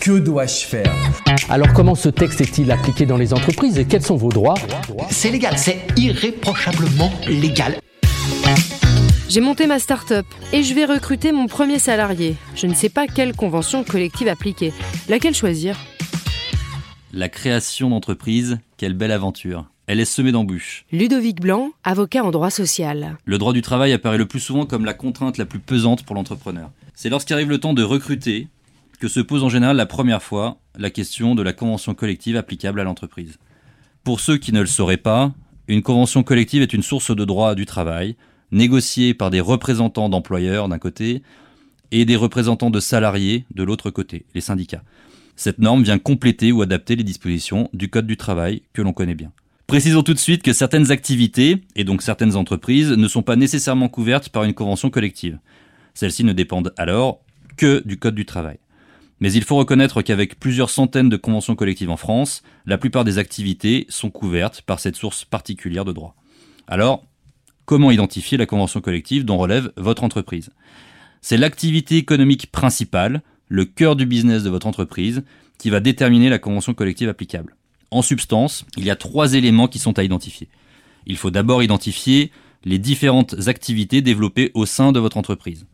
Que dois-je faire Alors comment ce texte est-il appliqué dans les entreprises et quels sont vos droits C'est légal, c'est irréprochablement légal. J'ai monté ma start-up et je vais recruter mon premier salarié. Je ne sais pas quelle convention collective appliquer. Laquelle choisir La création d'entreprise, quelle belle aventure. Elle est semée d'embûches. Ludovic Blanc, avocat en droit social. Le droit du travail apparaît le plus souvent comme la contrainte la plus pesante pour l'entrepreneur. C'est lorsqu'arrive le temps de recruter que se pose en général la première fois la question de la convention collective applicable à l'entreprise. Pour ceux qui ne le sauraient pas, une convention collective est une source de droit du travail, négociée par des représentants d'employeurs d'un côté et des représentants de salariés de l'autre côté, les syndicats. Cette norme vient compléter ou adapter les dispositions du Code du travail que l'on connaît bien. Précisons tout de suite que certaines activités, et donc certaines entreprises, ne sont pas nécessairement couvertes par une convention collective. Celles-ci ne dépendent alors que du Code du travail. Mais il faut reconnaître qu'avec plusieurs centaines de conventions collectives en France, la plupart des activités sont couvertes par cette source particulière de droit. Alors, comment identifier la convention collective dont relève votre entreprise? C'est l'activité économique principale, le cœur du business de votre entreprise, qui va déterminer la convention collective applicable. En substance, il y a trois éléments qui sont à identifier. Il faut d'abord identifier les différentes activités développées au sein de votre entreprise.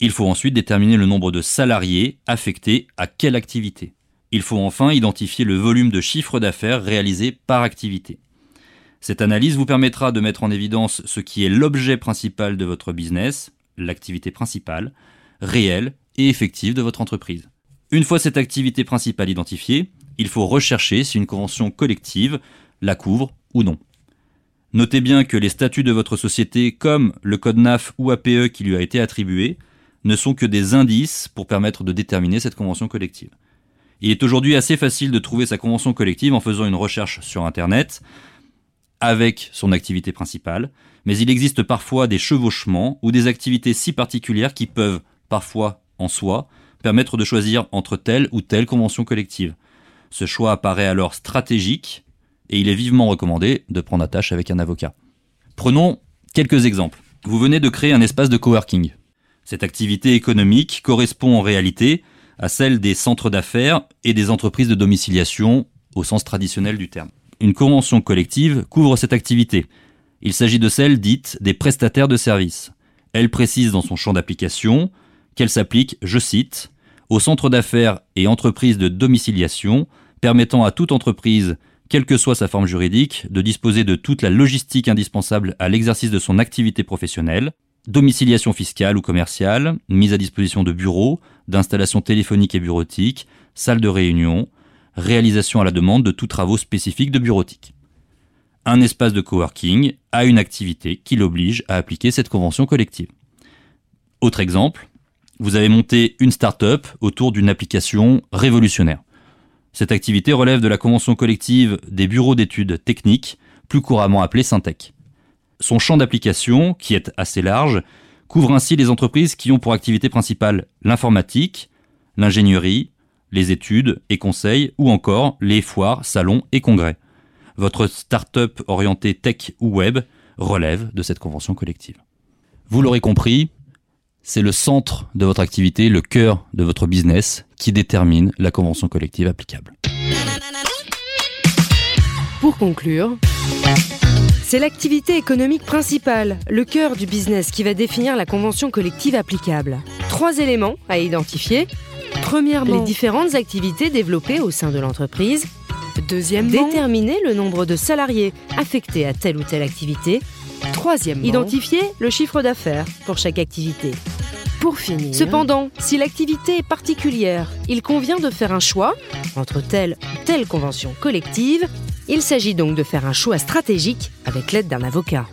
Il faut ensuite déterminer le nombre de salariés affectés à quelle activité. Il faut enfin identifier le volume de chiffre d'affaires réalisé par activité. Cette analyse vous permettra de mettre en évidence ce qui est l'objet principal de votre business, l'activité principale, réelle et effective de votre entreprise. Une fois cette activité principale identifiée, il faut rechercher si une convention collective la couvre ou non. Notez bien que les statuts de votre société, comme le code NAF ou APE qui lui a été attribué, ne sont que des indices pour permettre de déterminer cette convention collective. Il est aujourd'hui assez facile de trouver sa convention collective en faisant une recherche sur Internet avec son activité principale, mais il existe parfois des chevauchements ou des activités si particulières qui peuvent, parfois en soi, permettre de choisir entre telle ou telle convention collective. Ce choix apparaît alors stratégique et il est vivement recommandé de prendre attache avec un avocat. Prenons quelques exemples. Vous venez de créer un espace de coworking. Cette activité économique correspond en réalité à celle des centres d'affaires et des entreprises de domiciliation au sens traditionnel du terme. Une convention collective couvre cette activité. Il s'agit de celle dite des prestataires de services. Elle précise dans son champ d'application qu'elle s'applique, je cite, aux centres d'affaires et entreprises de domiciliation permettant à toute entreprise, quelle que soit sa forme juridique, de disposer de toute la logistique indispensable à l'exercice de son activité professionnelle, domiciliation fiscale ou commerciale, mise à disposition de bureaux, d'installations téléphoniques et bureautiques, salles de réunion, réalisation à la demande de tous travaux spécifiques de bureautique. Un espace de coworking a une activité qui l'oblige à appliquer cette convention collective. Autre exemple, vous avez monté une start-up autour d'une application révolutionnaire. Cette activité relève de la convention collective des bureaux d'études techniques, plus couramment appelée Syntec. Son champ d'application, qui est assez large, couvre ainsi les entreprises qui ont pour activité principale l'informatique, l'ingénierie, les études et conseils, ou encore les foires, salons et congrès. Votre start-up orientée tech ou web relève de cette convention collective. Vous l'aurez compris, c'est le centre de votre activité, le cœur de votre business qui détermine la convention collective applicable. Pour conclure, c'est l'activité économique principale, le cœur du business qui va définir la convention collective applicable. Trois éléments à identifier. Premièrement, les différentes activités développées au sein de l'entreprise. Deuxièmement, déterminer le nombre de salariés affectés à telle ou telle activité. Troisièmement, identifier le chiffre d'affaires pour chaque activité. Pour finir, cependant, si l'activité est particulière, il convient de faire un choix entre telle ou telle convention collective il s'agit donc de faire un choix stratégique avec l'aide d'un avocat.